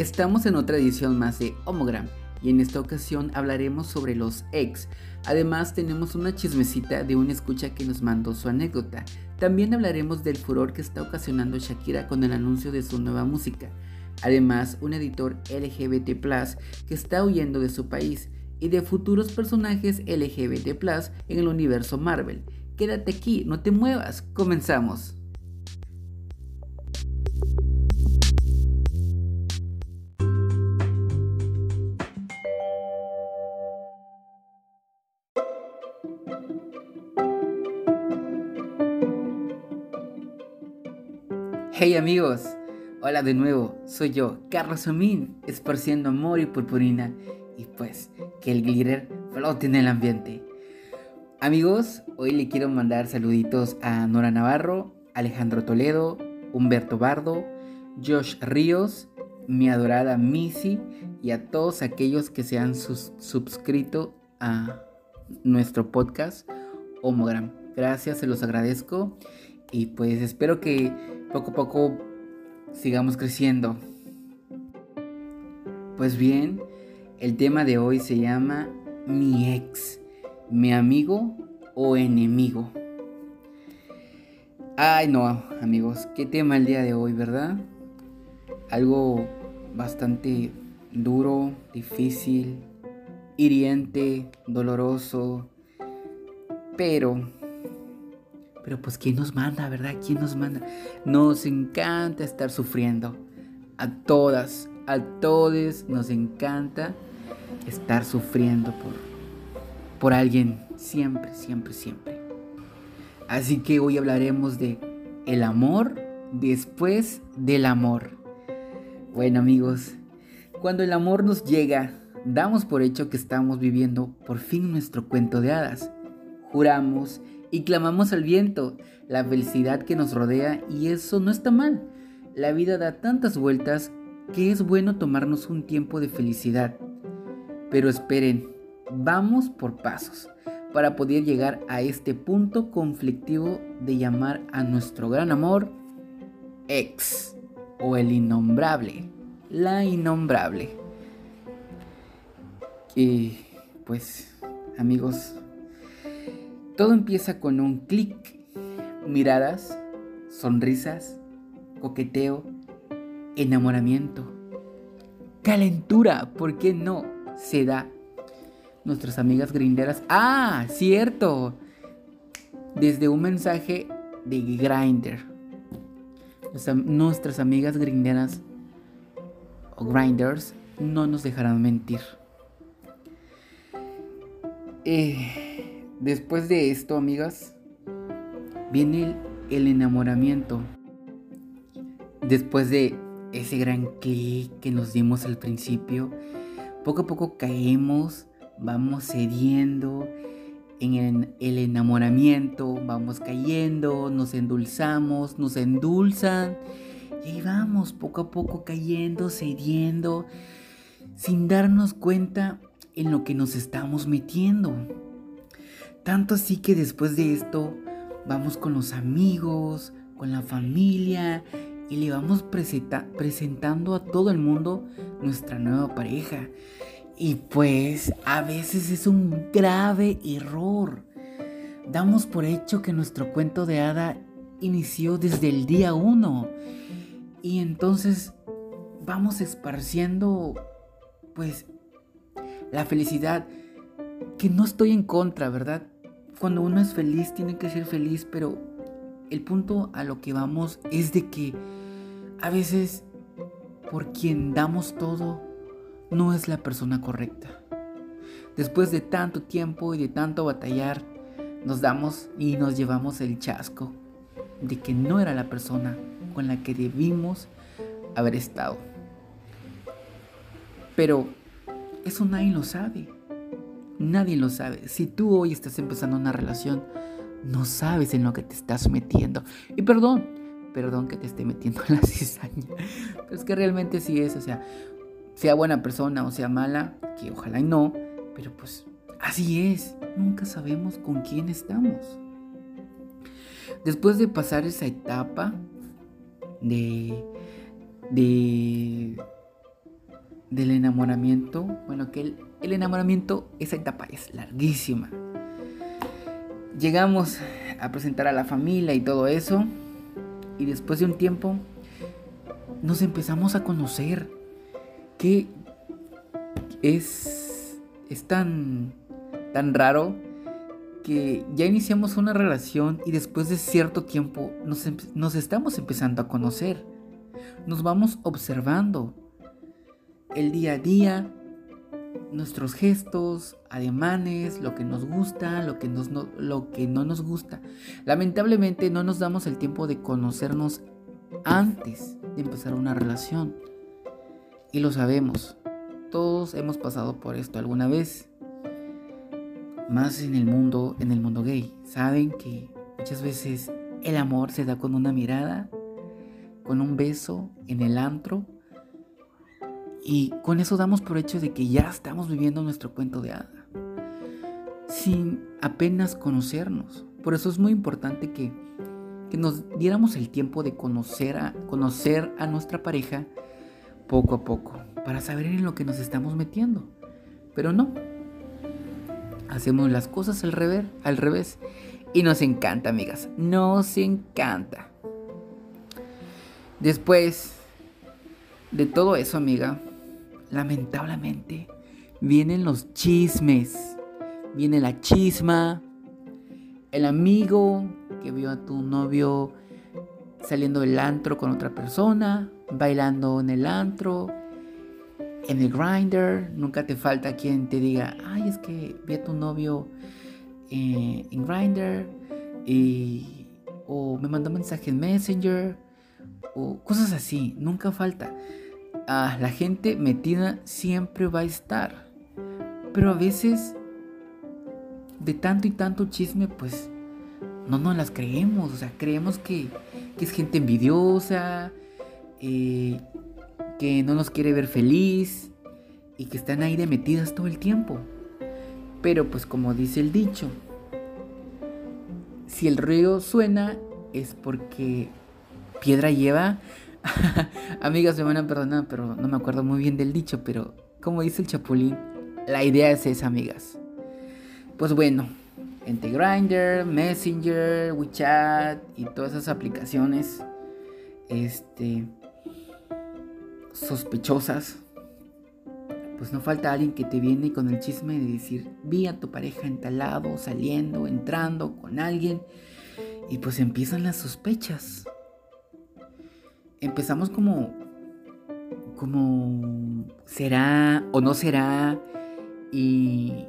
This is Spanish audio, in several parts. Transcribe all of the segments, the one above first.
Estamos en otra edición más de Homogram y en esta ocasión hablaremos sobre los ex. Además tenemos una chismecita de una escucha que nos mandó su anécdota. También hablaremos del furor que está ocasionando Shakira con el anuncio de su nueva música. Además, un editor LGBT que está huyendo de su país y de futuros personajes LGBT en el universo Marvel. Quédate aquí, no te muevas, comenzamos. Hey amigos, hola de nuevo, soy yo, Carlos Omín, esparciendo amor y purpurina y pues que el glitter flote en el ambiente. Amigos, hoy le quiero mandar saluditos a Nora Navarro, Alejandro Toledo, Humberto Bardo, Josh Ríos, mi adorada Missy y a todos aquellos que se han suscrito a nuestro podcast Homogram. Gracias, se los agradezco y pues espero que poco a poco sigamos creciendo. Pues bien, el tema de hoy se llama mi ex, mi amigo o enemigo. Ay no, amigos, qué tema el día de hoy, ¿verdad? Algo bastante duro, difícil, hiriente, doloroso, pero pero pues ¿quién nos manda, verdad? ¿Quién nos manda? Nos encanta estar sufriendo. A todas, a todos nos encanta estar sufriendo por, por alguien. Siempre, siempre, siempre. Así que hoy hablaremos de el amor después del amor. Bueno amigos, cuando el amor nos llega, damos por hecho que estamos viviendo por fin nuestro cuento de hadas. Juramos y clamamos al viento, la felicidad que nos rodea y eso no está mal. La vida da tantas vueltas que es bueno tomarnos un tiempo de felicidad. Pero esperen, vamos por pasos para poder llegar a este punto conflictivo de llamar a nuestro gran amor ex o el innombrable, la innombrable. Y pues amigos, todo empieza con un clic, miradas, sonrisas, coqueteo, enamoramiento, calentura, ¿por qué no? Se da. Nuestras amigas grinderas, ah, cierto, desde un mensaje de Grinder. Nuestras amigas grinderas o grinders no nos dejarán mentir. Eh, Después de esto, amigas, viene el, enamoramiento. Después de ese gran clic que nos dimos al principio, poco a poco caemos, vamos cediendo en el enamoramiento, vamos cayendo, nos endulzamos, nos endulzan y ahí vamos poco a poco cayendo, cediendo, sin darnos cuenta en lo que nos estamos metiendo. Tanto así que después de esto vamos con los amigos, con la familia y le vamos presentando a todo el mundo nuestra nueva pareja. Y pues a veces es un grave error. Damos por hecho que nuestro cuento de hada inició desde el día uno. Y entonces vamos esparciendo pues la felicidad que no estoy en contra, ¿verdad? Cuando uno es feliz tiene que ser feliz, pero el punto a lo que vamos es de que a veces por quien damos todo no es la persona correcta. Después de tanto tiempo y de tanto batallar, nos damos y nos llevamos el chasco de que no era la persona con la que debimos haber estado. Pero eso nadie lo sabe. Nadie lo sabe. Si tú hoy estás empezando una relación, no sabes en lo que te estás metiendo. Y perdón, perdón que te esté metiendo en la cizaña. Pero es que realmente sí es, o sea, sea buena persona o sea mala, que ojalá y no, pero pues así es. Nunca sabemos con quién estamos. Después de pasar esa etapa de, de del enamoramiento, bueno, que el, el enamoramiento, esa etapa es larguísima. Llegamos a presentar a la familia y todo eso, y después de un tiempo nos empezamos a conocer, que es, es tan, tan raro que ya iniciamos una relación y después de cierto tiempo nos, nos estamos empezando a conocer. Nos vamos observando el día a día, nuestros gestos, ademanes, lo que nos gusta, lo que, nos, no, lo que no nos gusta. Lamentablemente no nos damos el tiempo de conocernos antes de empezar una relación. Y lo sabemos, todos hemos pasado por esto alguna vez. Más en el mundo, en el mundo gay. Saben que muchas veces el amor se da con una mirada, con un beso en el antro y con eso damos por hecho de que ya estamos viviendo nuestro cuento de hada. Sin apenas conocernos. Por eso es muy importante que, que nos diéramos el tiempo de conocer a, conocer a nuestra pareja poco a poco. Para saber en lo que nos estamos metiendo. Pero no. Hacemos las cosas al revés, al revés. Y nos encanta, amigas. Nos encanta. Después de todo eso, amiga, lamentablemente, vienen los chismes. Viene la chisma. El amigo que vio a tu novio saliendo del antro con otra persona, bailando en el antro, en el grinder. Nunca te falta quien te diga, ay, es que vi a tu novio eh, en grinder y o me mandó mensaje en Messenger o cosas así. Nunca falta la gente metida siempre va a estar. Pero a veces, de tanto y tanto chisme, pues no nos las creemos. O sea, creemos que, es gente envidiosa, eh, que no nos quiere ver feliz y que están ahí de metidas todo el tiempo. Pero pues como dice el dicho, si el río suena es porque piedra lleva Amigas, me van a perdonar, pero no me acuerdo muy bien del dicho, pero como dice el Chapulín, la idea es esa, amigas. Pues bueno, entre Grindr, Messenger, WeChat y todas esas aplicaciones este sospechosas, pues no falta alguien que te viene con el chisme de decir, vi a tu pareja entalado, saliendo, entrando con alguien, y pues empiezan las sospechas empezamos como, como, ¿será o no será? Y,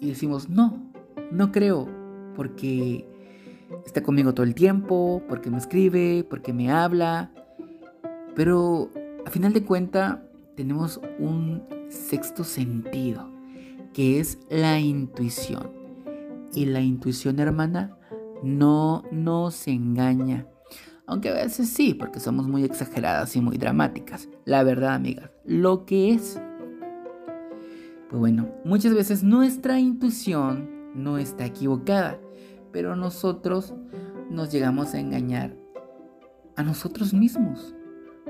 y decimos, no, no creo, porque está conmigo todo el tiempo, porque me escribe, porque me habla, pero a final de cuenta tenemos un sexto sentido, que es la intuición. Y la intuición, hermana, no nos engaña. Aunque a veces sí, porque somos muy exageradas y muy dramáticas. La verdad, amigas, lo que es. Pues bueno, muchas veces nuestra intuición no está equivocada, pero nosotros nos llegamos a engañar a nosotros mismos.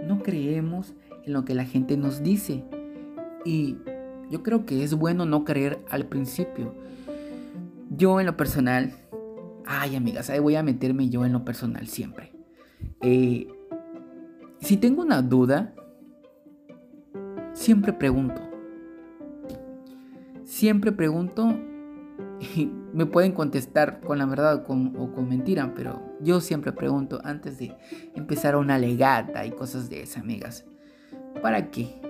No creemos en lo que la gente nos dice. Y yo creo que es bueno no creer al principio. Yo en lo personal, ay amigas, ahí voy a meterme yo en lo personal siempre. Eh, si tengo una duda, siempre pregunto. Siempre pregunto y me pueden contestar con la verdad o con, mentira, pero yo siempre pregunto antes de empezar una legata y cosas de esas, amigas. ¿Para qué?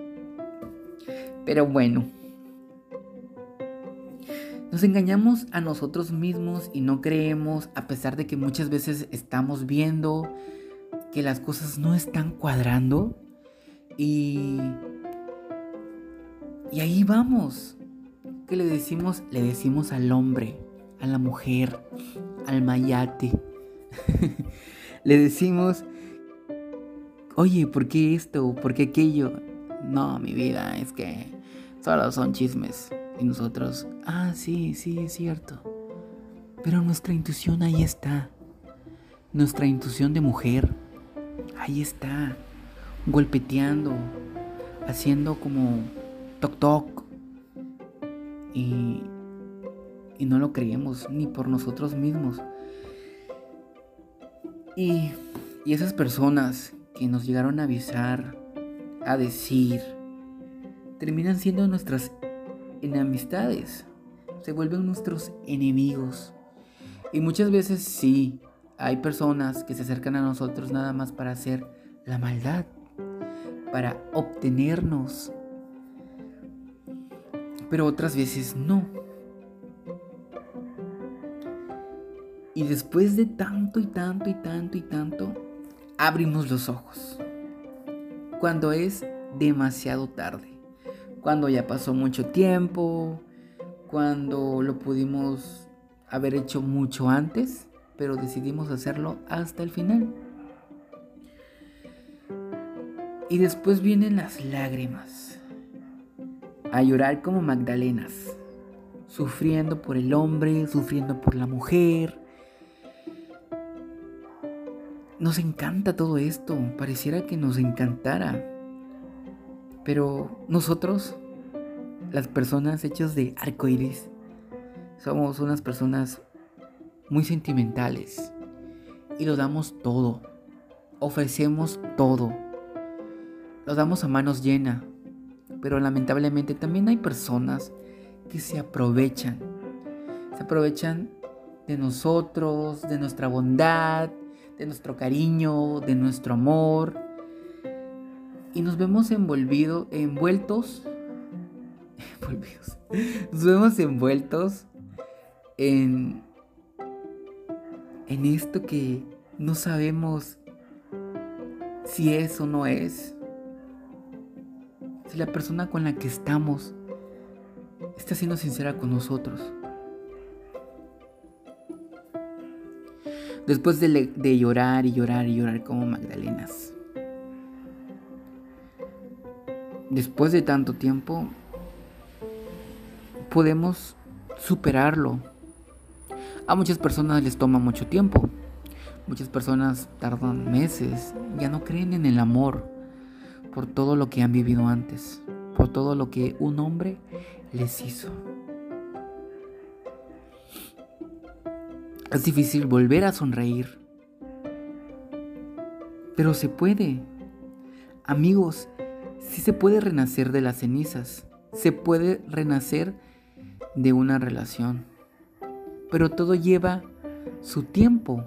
Pero bueno. Nos engañamos a nosotros mismos y no creemos, a pesar de que muchas veces estamos viendo, que las cosas no están cuadrando y y ahí vamos. ¿Qué le decimos? Le decimos al hombre, a la mujer, al mayate. le decimos, oye, ¿por qué esto? ¿Por qué aquello? No, mi vida, es que solo son chismes. Y nosotros, ah, sí, sí, es cierto. Pero nuestra intuición ahí está. Nuestra intuición de mujer, ahí está, golpeteando, haciendo como toc toc y, y no lo creemos ni por nosotros mismos. Y, y esas personas que nos llegaron a avisar, a decir, terminan siendo nuestras enemistades, se vuelven nuestros enemigos. Y muchas veces sí, hay personas que se acercan a nosotros nada más para hacer la maldad, para obtenernos. Pero otras veces no. Y después de tanto y tanto y tanto y tanto, abrimos los ojos. Cuando es demasiado tarde. Cuando ya pasó mucho tiempo. Cuando lo pudimos haber hecho mucho antes. Pero decidimos hacerlo hasta el final. Y después vienen las lágrimas. A llorar como Magdalenas. Sufriendo por el hombre, sufriendo por la mujer nos encanta todo esto, pareciera que nos encantara. Pero nosotros, las personas hechas de arcoíris, somos unas personas muy sentimentales y lo damos todo. Ofrecemos todo. Lo damos a manos llenas. Pero lamentablemente también hay personas que se aprovechan. Se aprovechan de nosotros, de nuestra bondad, de nuestro cariño, de nuestro amor. Y nos vemos envolvido, envueltos, envolvidos, nos vemos envueltos en, en esto que no sabemos si es o no es. Si la persona con la que estamos está siendo sincera con nosotros. después de, llorar y llorar y llorar como Magdalenas. Después de tanto tiempo, podemos superarlo. A muchas personas les toma mucho tiempo. Muchas personas tardan meses, ya no creen en el amor por todo lo que han vivido antes, por todo lo que un hombre les hizo. Es difícil volver a sonreír. Pero se puede. Amigos, sí se puede renacer de las cenizas. Se puede renacer de una relación. Pero todo lleva su tiempo.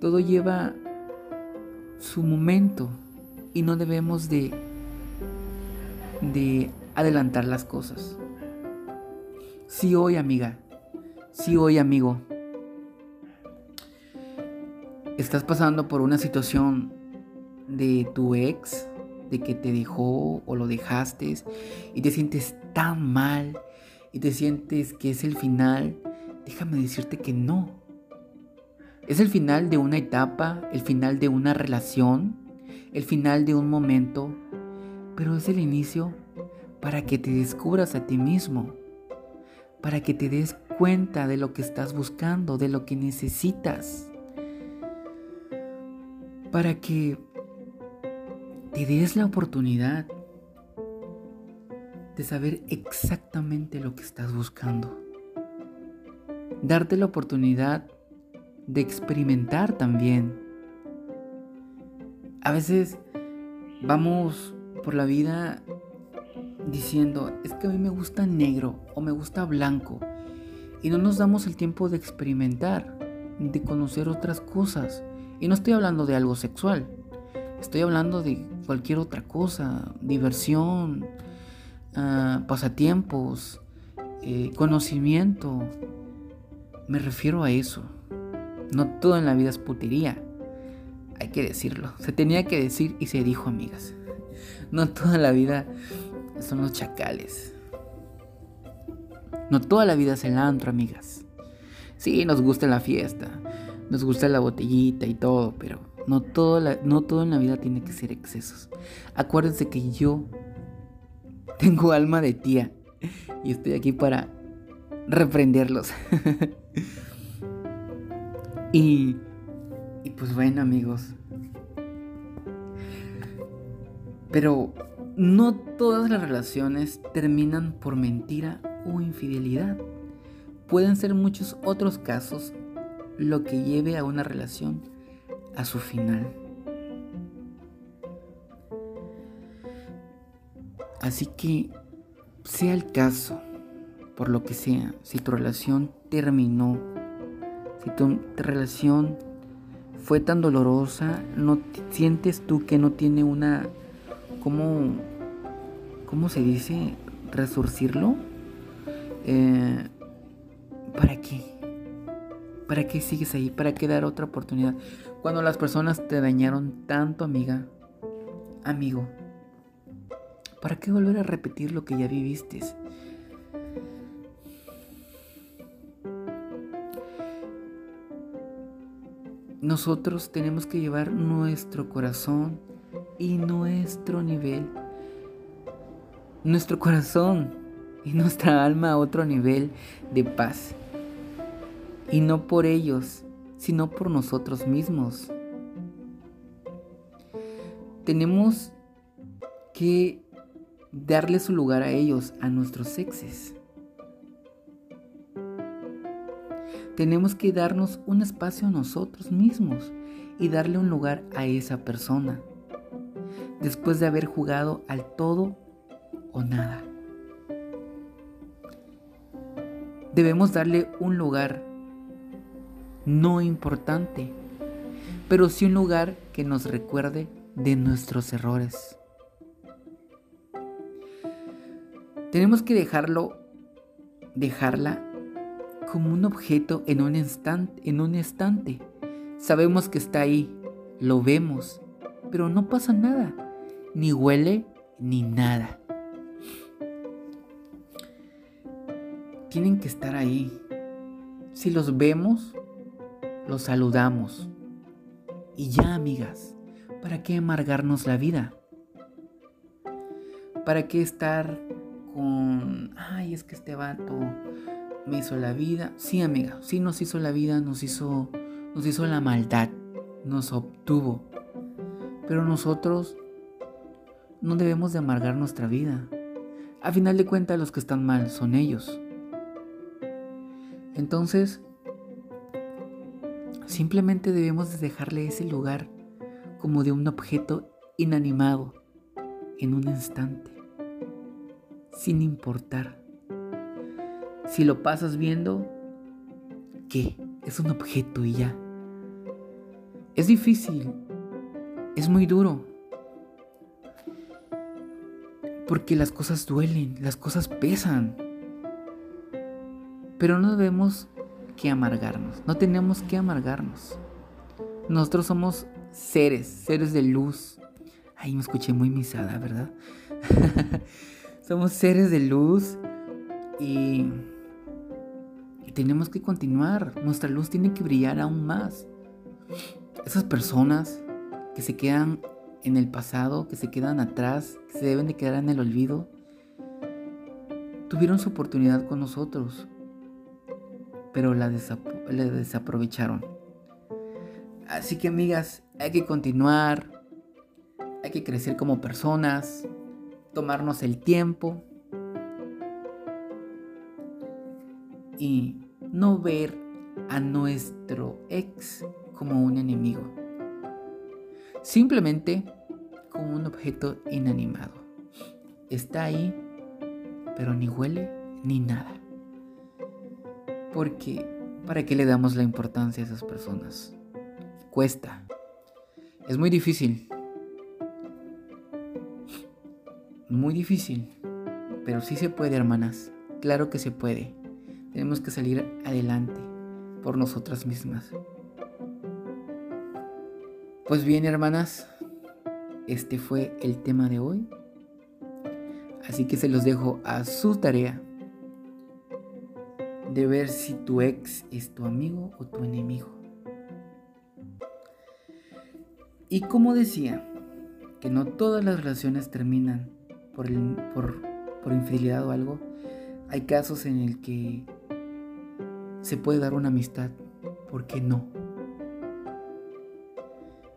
Todo lleva su momento. Y no debemos de, de adelantar las cosas. Sí hoy, amiga. Sí hoy, amigo estás pasando por una situación de tu ex, de que te dejó o lo dejaste y te sientes tan mal y te sientes que es el final, déjame decirte que no. Es el final de una etapa, el final de una relación, el final de un momento, pero es el inicio para que te descubras a ti mismo, para que te des cuenta de lo que estás buscando, de lo que necesitas para que te des la oportunidad de saber exactamente lo que estás buscando. Darte la oportunidad de experimentar también. A veces vamos por la vida diciendo, es que a mí me gusta negro o me gusta blanco. Y no nos damos el tiempo de experimentar, de conocer otras cosas. Y no estoy hablando de algo sexual. Estoy hablando de cualquier otra cosa. Diversión, ah, pasatiempos, eh, conocimiento. Me refiero a eso. No todo en la vida es putería. Hay que decirlo. Se tenía que decir y se dijo, amigas. No toda la vida son los chacales. No toda la vida es el antro, amigas. Sí, nos gusta la fiesta nos gusta la botellita y todo, pero no todo, no todo en la vida tiene que ser excesos. Acuérdense que yo tengo alma de tía y estoy aquí para reprenderlos. y, y pues bueno amigos. Pero no todas las relaciones terminan por mentira o infidelidad. Pueden ser muchos otros casos lo que lleve a una relación a su final. Así que, sea el caso, por lo que sea, si tu relación terminó, si tu relación fue tan dolorosa, ¿no sientes tú que no tiene una, cómo, cómo se dice, resurcirlo? Eh, ¿Para qué? ¿Para qué sigues ahí? ¿Para qué dar otra oportunidad? Cuando las personas te dañaron tanto, amiga, amigo, ¿para qué volver a repetir lo que ya viviste? Nosotros tenemos que llevar nuestro corazón y nuestro nivel, nuestro corazón y nuestra alma a otro nivel de paz y no por ellos, sino por nosotros mismos. Tenemos que darle su lugar a ellos, a nuestros exes. Tenemos que darnos un espacio a nosotros mismos y darle un lugar a esa persona, después de haber jugado al todo o nada. Debemos darle un lugar no importante, pero sí un lugar que nos recuerde de nuestros errores. Tenemos que dejarlo, dejarla como un objeto en un instante, en un instante. Sabemos que está ahí, lo vemos, pero no pasa nada, ni huele ni nada. Tienen que estar ahí. Si los vemos, los saludamos. Y ya, amigas, ¿para qué amargarnos la vida? ¿Para qué estar con, ay, es que este vato me hizo la vida? Sí, amiga, sí nos hizo la vida, nos hizo, nos hizo la maldad, nos obtuvo. Pero nosotros no debemos de amargar nuestra vida. A final de cuentas, los que están mal son ellos. Entonces, Simplemente debemos dejarle ese lugar como de un objeto inanimado en un instante, sin importar. Si lo pasas viendo, ¿qué? Es un objeto y ya. Es difícil, es muy duro, porque las cosas duelen, las cosas pesan, pero no debemos que amargarnos, no tenemos que amargarnos. Nosotros somos seres, seres de luz. Ahí me escuché muy misada, ¿verdad? somos seres de luz y, tenemos que continuar. Nuestra luz tiene que brillar aún más. Esas personas que se quedan en el pasado, que se quedan atrás, que se deben de quedar en el olvido, tuvieron su oportunidad con nosotros pero la, desaprovecharon. Así que amigas, hay que continuar, hay que crecer como personas, tomarnos el tiempo y no ver a nuestro ex como un enemigo, simplemente como un objeto inanimado. Está ahí, pero ni huele ni nada. Porque, ¿para qué le damos la importancia a esas personas? Cuesta. Es muy difícil. Muy difícil. Pero sí se puede, hermanas. Claro que se puede. Tenemos que salir adelante por nosotras mismas. Pues bien, hermanas, este fue el tema de hoy. Así que se los dejo a su tarea de ver si tu ex es tu amigo o tu enemigo. Y como decía, que no todas las relaciones terminan por, por, infidelidad o algo, hay casos en el que se puede dar una amistad, ¿por qué no?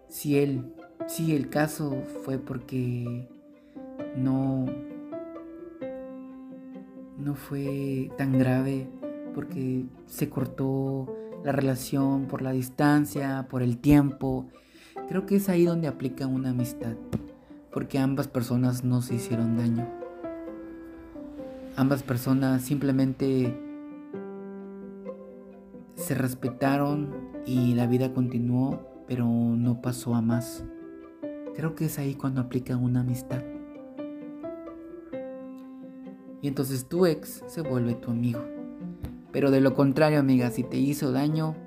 Si él, si el caso fue porque no no fue tan grave porque se cortó la relación por la distancia, por el tiempo. Creo que es ahí donde aplica una amistad, porque ambas personas no se hicieron daño. Ambas personas simplemente se respetaron y la vida continuó, pero no pasó a más. Creo que es ahí cuando aplica una amistad. Y entonces tu ex se vuelve tu amigo. Pero de lo contrario, amiga, si te hizo daño,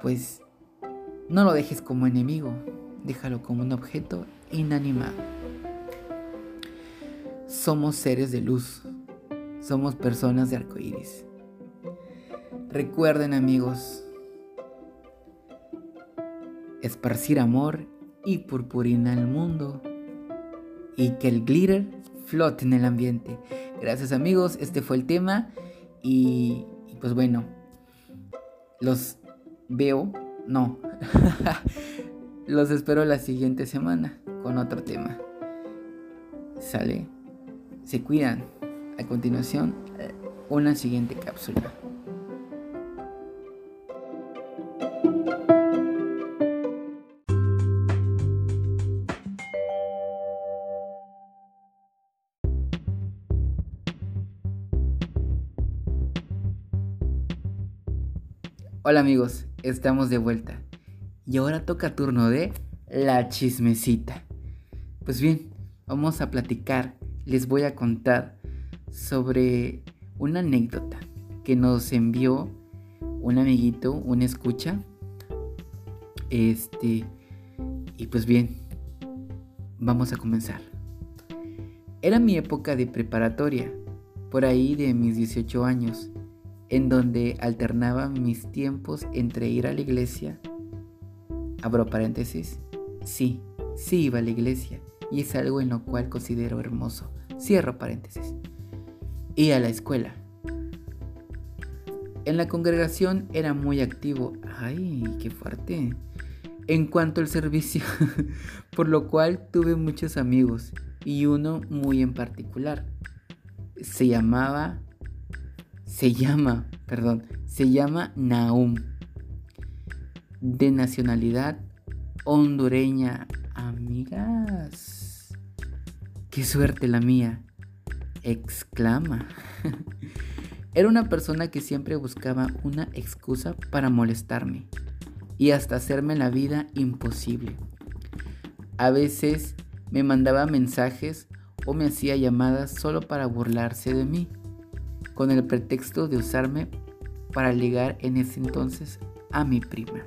pues no lo dejes como enemigo, déjalo como un objeto inanimado. Somos seres de luz, somos personas de arcoíris. Recuerden, amigos, esparcir amor y purpurina al mundo y que el glitter flote en el ambiente. Gracias amigos, este fue el tema y, pues bueno, los veo, no, los espero la siguiente semana con otro tema. Sale, se cuidan. A continuación, una siguiente cápsula. Hola amigos, estamos de vuelta. Y ahora toca turno de la chismecita. Pues bien, vamos a platicar, les voy a contar sobre una anécdota que nos envió un amiguito, un escucha. Este, y pues bien, vamos a comenzar. Era mi época de preparatoria, por ahí de mis 18 años en donde alternaba mis tiempos entre ir a la iglesia, abro paréntesis, sí, sí iba a la iglesia y es algo en lo cual considero hermoso, cierro paréntesis, y a la escuela. En la congregación era muy activo, ay, qué fuerte, en cuanto al servicio, por lo cual tuve muchos amigos y uno muy en particular. Se llamaba se llama, perdón, se llama Naum, de nacionalidad hondureña. Amigas, qué suerte la mía, exclama. Era una persona que siempre buscaba una excusa para molestarme y hasta hacerme la vida imposible. A veces me mandaba mensajes o me hacía llamadas solo para burlarse de mí con el pretexto de usarme para ligar en ese entonces a mi prima.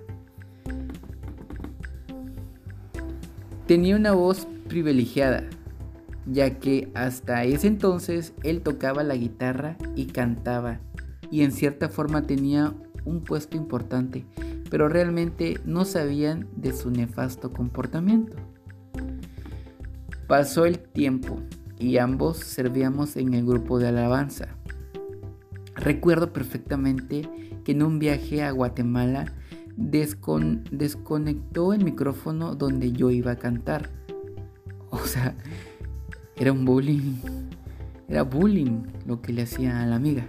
Tenía una voz privilegiada, ya que hasta ese entonces él tocaba la guitarra y cantaba, y en cierta forma tenía un puesto importante, pero realmente no sabían de su nefasto comportamiento. Pasó el tiempo y ambos servíamos en el grupo de alabanza. Recuerdo perfectamente que en un viaje a Guatemala desconectó el micrófono donde yo iba a cantar. O sea, era un bullying. Era bullying lo que le hacía a la amiga.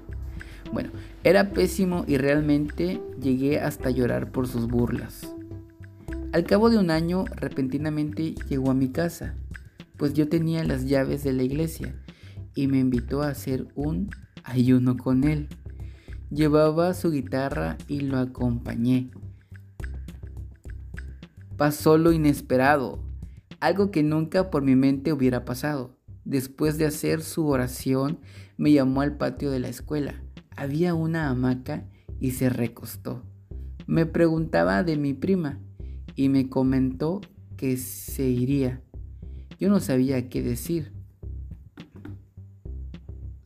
Bueno, era pésimo y realmente llegué hasta llorar por sus burlas. Al cabo de un año, repentinamente llegó a mi casa, pues yo tenía las llaves de la iglesia y me invitó a hacer un ayuno con él. Llevaba su guitarra y lo acompañé. Pasó lo inesperado, algo que nunca por mi mente hubiera pasado. Después de hacer su oración, me llamó al patio de la escuela. Había una hamaca y se recostó. Me preguntaba de mi prima y me comentó que se iría. Yo no sabía qué decir.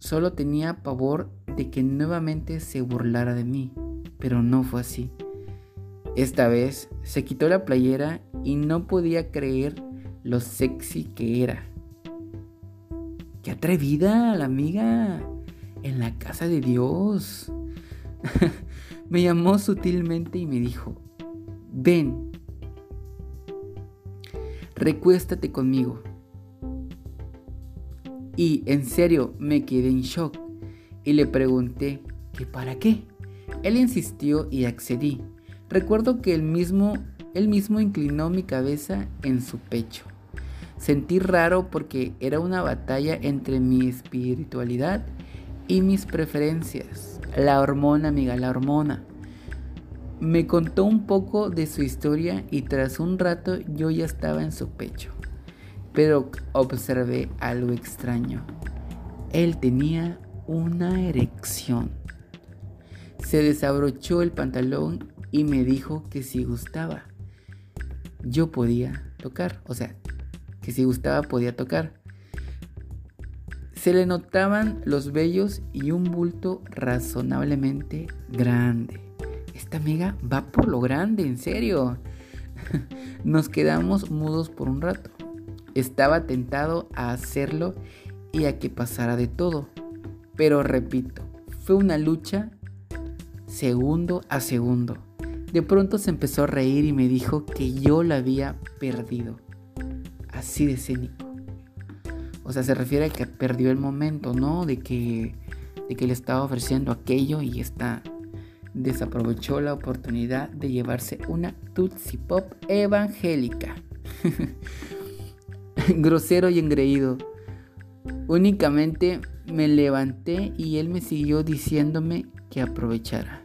Solo tenía pavor de que nuevamente se burlara de mí, pero no fue así. Esta vez se quitó la playera y no podía creer lo sexy que era. ¡Qué atrevida la amiga! En la casa de Dios. me llamó sutilmente y me dijo, ven, recuéstate conmigo. Y en serio me quedé en shock y le pregunté que para qué. Él insistió y accedí. Recuerdo que él mismo, él mismo inclinó mi cabeza en su pecho. Sentí raro porque era una batalla entre mi espiritualidad y mis preferencias. La hormona, amiga, la hormona. Me contó un poco de su historia y tras un rato yo ya estaba en su pecho. Pero observé algo extraño. Él tenía una erección. Se desabrochó el pantalón y me dijo que si gustaba, yo podía tocar. O sea, que si gustaba podía tocar. Se le notaban los vellos y un bulto razonablemente grande. Esta amiga va por lo grande, en serio. Nos quedamos mudos por un rato. Estaba tentado a hacerlo y a que pasara de todo. Pero repito, fue una lucha segundo a segundo. De pronto se empezó a reír y me dijo que yo la había perdido así de cénico. O sea, se refiere a que perdió el momento, ¿no? De que, de que le estaba ofreciendo aquello y está desaprovechó la oportunidad de llevarse una Tootsie Pop evangélica. Grosero y engreído. Únicamente me levanté y él me siguió diciéndome que aprovechara.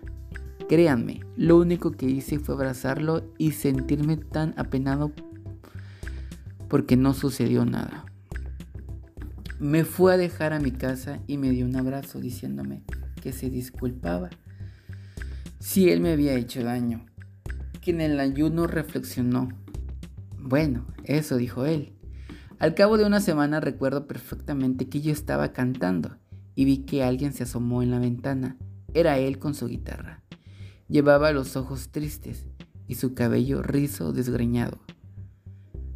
Créanme, lo único que hice fue abrazarlo y sentirme tan apenado porque no sucedió nada. Me fue a dejar a mi casa y me dio un abrazo diciéndome que se disculpaba si él me había hecho daño, que en el ayuno reflexionó. Bueno, eso dijo él. Al cabo de una semana recuerdo perfectamente que yo estaba cantando y vi que alguien se asomó en la ventana. Era él con su guitarra. Llevaba los ojos tristes y su cabello rizo desgreñado.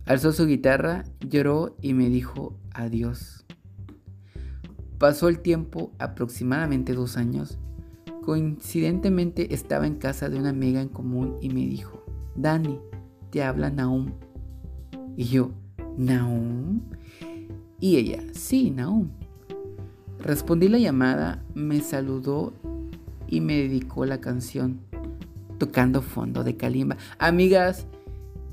Alzó su guitarra, lloró y me dijo adiós. Pasó el tiempo, aproximadamente dos años. Coincidentemente estaba en casa de una amiga en común y me dijo, Dani, te habla Naum. Y yo, ¿Naum? Y ella, sí, Naum. Respondí la llamada, me saludó y me dedicó la canción, tocando fondo de Kalimba. Amigas,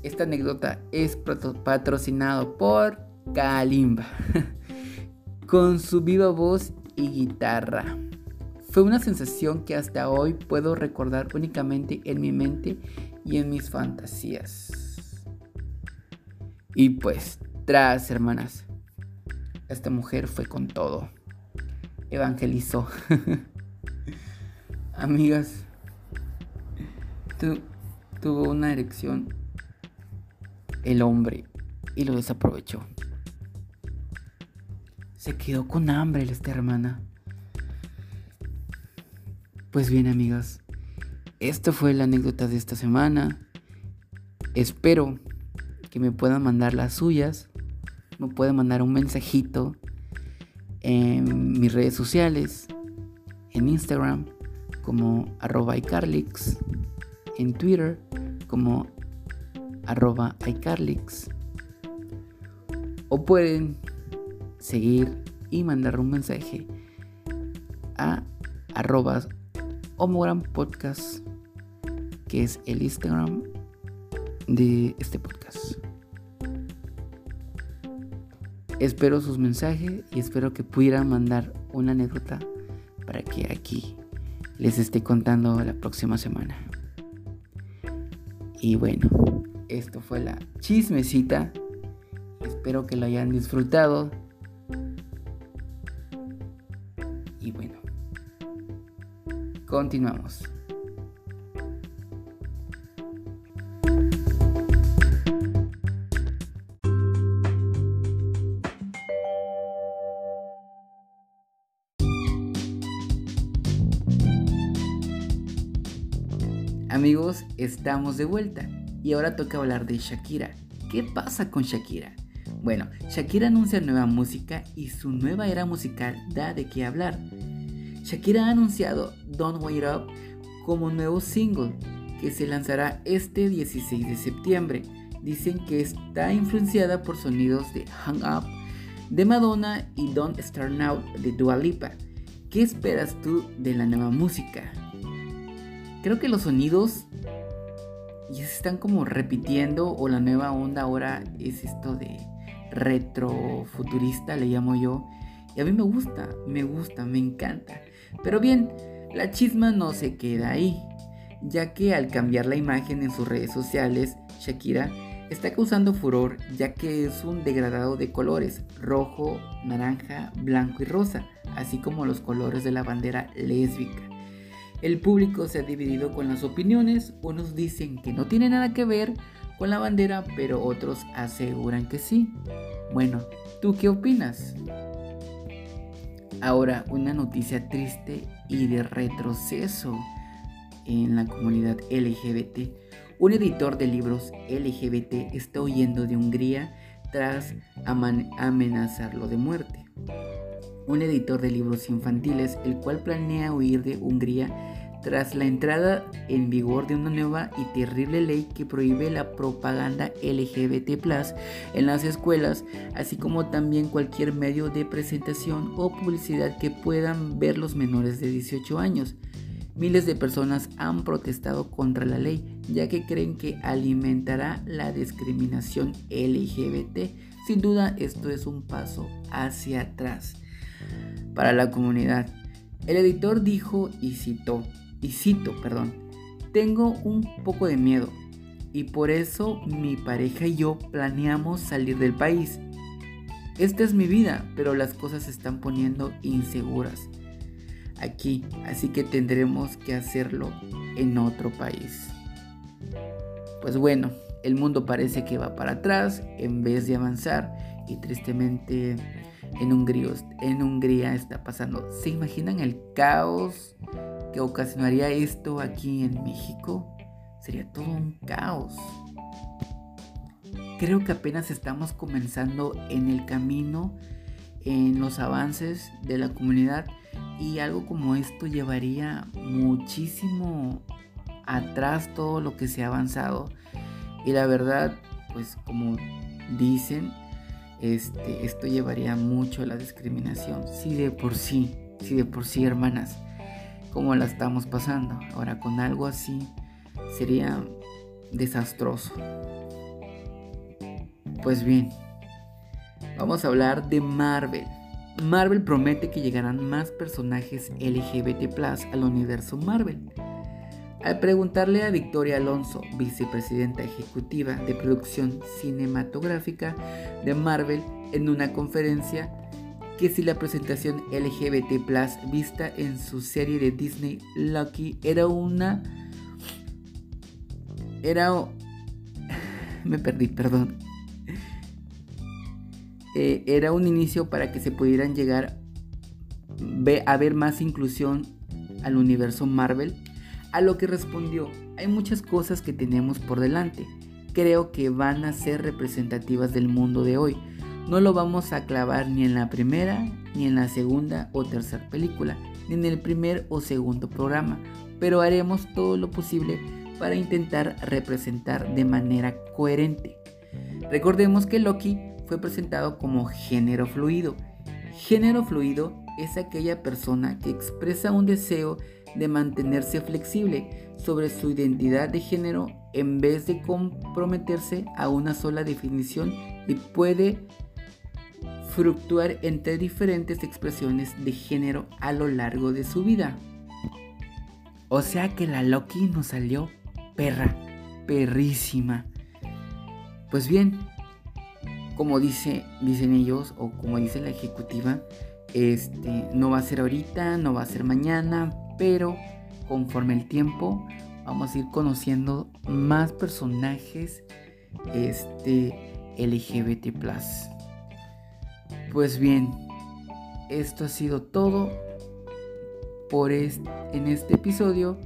esta anécdota es patrocinado por Kalimba con su viva voz y guitarra. Fue una sensación que hasta hoy puedo recordar únicamente en mi mente y en mis fantasías. Y pues, tras hermanas, esta mujer fue con todo. Evangelizó. Amigas, tuvo una erección el hombre y lo desaprovechó. Se quedó con hambre esta hermana. Pues bien amigos, esta fue la anécdota de esta semana. Espero que me puedan mandar las suyas. Me pueden mandar un mensajito en mis redes sociales, en Instagram como arroba iCarlix, en Twitter como arroba iCarlix. O pueden seguir y mandar un mensaje a arroba Homogram Podcast, que es el Instagram de este podcast. Espero sus mensajes y espero que pudieran mandar una anécdota para que aquí les esté contando la próxima semana. Y bueno, esto fue la chismecita. Espero que lo hayan disfrutado. Y bueno, continuamos. Estamos de vuelta. Y ahora toca hablar de Shakira. ¿Qué pasa con Shakira? Bueno, Shakira anuncia nueva música y su nueva era musical da de qué hablar. Shakira ha anunciado Don't Wait Up como nuevo single que se lanzará este 16 de septiembre. Dicen que está influenciada por sonidos de Hang Up de Madonna y Don't Start Now de Dua Lipa. ¿Qué esperas tú de la nueva música? Creo que los sonidos ya se están como repitiendo o la nueva onda ahora es esto de retrofuturista, le llamo yo. Y a mí me gusta, me gusta, me encanta. Pero bien, la chisma no se queda ahí, ya que al cambiar la imagen en sus redes sociales, Shakira está causando furor ya que es un degradado de colores, rojo, naranja, blanco y rosa, así como los colores de la bandera lésbica. El público se ha dividido con las opiniones, unos dicen que no tiene nada que ver con la bandera, pero otros aseguran que sí. Bueno, ¿tú qué opinas? Ahora, una noticia triste y de retroceso en la comunidad LGBT. Un editor de libros LGBT está huyendo de Hungría tras amenazarlo de muerte. Un editor de libros infantiles, el cual planea huir de Hungría tras la entrada en vigor de una nueva y terrible ley que prohíbe la propaganda LGBT en las escuelas, así como también cualquier medio de presentación o publicidad que puedan ver los menores de 18 años. Miles de personas han protestado contra la ley, ya que creen que alimentará la discriminación LGBT. Sin duda, esto es un paso hacia atrás para la comunidad. El editor dijo y citó, y cito, perdón, tengo un poco de miedo y por eso mi pareja y yo planeamos salir del país. Esta es mi vida, pero las cosas se están poniendo inseguras aquí, así que tendremos que hacerlo en otro país. Pues bueno, el mundo parece que va para atrás en vez de avanzar y tristemente en Hungría, está pasando. ¿Se imaginan el caos que ocasionaría esto aquí en México? Sería todo un caos. Creo que apenas estamos comenzando en el camino, en los avances de la comunidad y algo como esto llevaría muchísimo atrás todo lo que se ha avanzado. Y la verdad, pues como dicen, este, esto llevaría mucho a la discriminación. Sí de por sí, sí de por sí, hermanas, como la estamos pasando. Ahora con algo así sería desastroso. Pues bien, vamos a hablar de Marvel. Marvel promete que llegarán más personajes LGBT al universo Marvel. Al preguntarle a Victoria Alonso, vicepresidenta ejecutiva de producción cinematográfica de Marvel, en una conferencia, que si la presentación LGBT vista en su serie de Disney Lucky era una... Era... Me perdí, perdón. Eh, era un inicio para que se pudieran llegar a ver más inclusión al universo Marvel, a lo que respondió, hay muchas cosas que tenemos por delante, creo que van a ser representativas del mundo de hoy, no lo vamos a clavar ni en la primera, ni en la segunda o tercera película, ni en el primer o segundo programa, pero haremos todo lo posible para intentar representar de manera coherente. Recordemos que Loki fue presentado como género fluido. Género fluido es aquella persona que expresa un deseo de mantenerse flexible sobre su identidad de género en vez de comprometerse a una sola definición y puede fluctuar entre diferentes expresiones de género a lo largo de su vida. O sea que la Loki nos salió perra, perrísima. Pues bien, como dice, dicen ellos o como dice la ejecutiva, este, no va a ser ahorita, no va a ser mañana, pero conforme el tiempo vamos a ir conociendo más personajes este, LGBT+. Pues bien, esto ha sido todo por en este episodio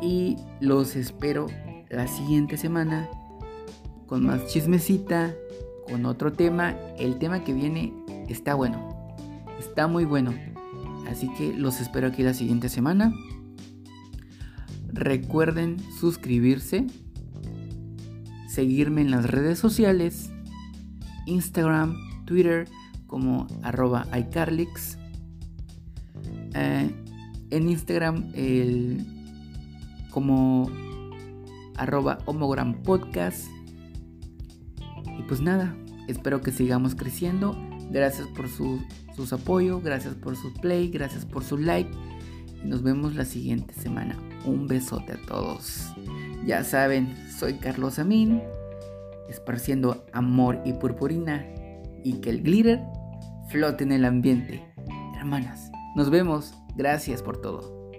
y los espero la siguiente semana con más chismecita con otro tema. El tema que viene está bueno. Está muy bueno. Así que los espero aquí la siguiente semana. Recuerden suscribirse, seguirme en las redes sociales, Instagram, Twitter, como arroba iCarlix. Eh, en Instagram el, como arroba. Y pues nada, espero que sigamos creciendo. Gracias por su, apoyo, gracias por su play, gracias por su like. Y nos vemos la siguiente semana. Un besote a todos. Ya saben, soy Carlos Amin, esparciendo amor y purpurina y que el glitter flote en el ambiente. Hermanas, nos vemos. Gracias por todo.